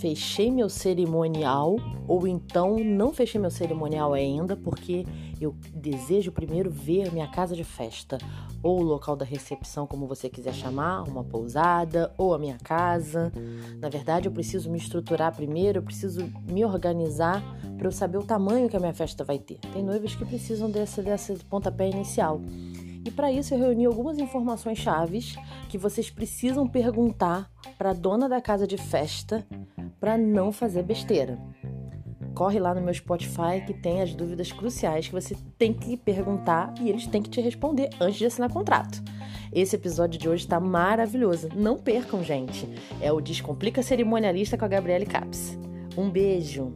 fechei meu cerimonial ou então não fechei meu cerimonial ainda porque eu desejo primeiro ver minha casa de festa ou o local da recepção, como você quiser chamar, uma pousada ou a minha casa. Na verdade, eu preciso me estruturar primeiro, eu preciso me organizar para eu saber o tamanho que a minha festa vai ter. Tem noivas que precisam desse, desse pontapé inicial. E para isso eu reuni algumas informações chaves que vocês precisam perguntar para a dona da casa de festa para não fazer besteira. Corre lá no meu Spotify que tem as dúvidas cruciais que você tem que perguntar e eles têm que te responder antes de assinar contrato. Esse episódio de hoje está maravilhoso. Não percam, gente. É o Descomplica Cerimonialista com a Gabriele Caps. Um beijo.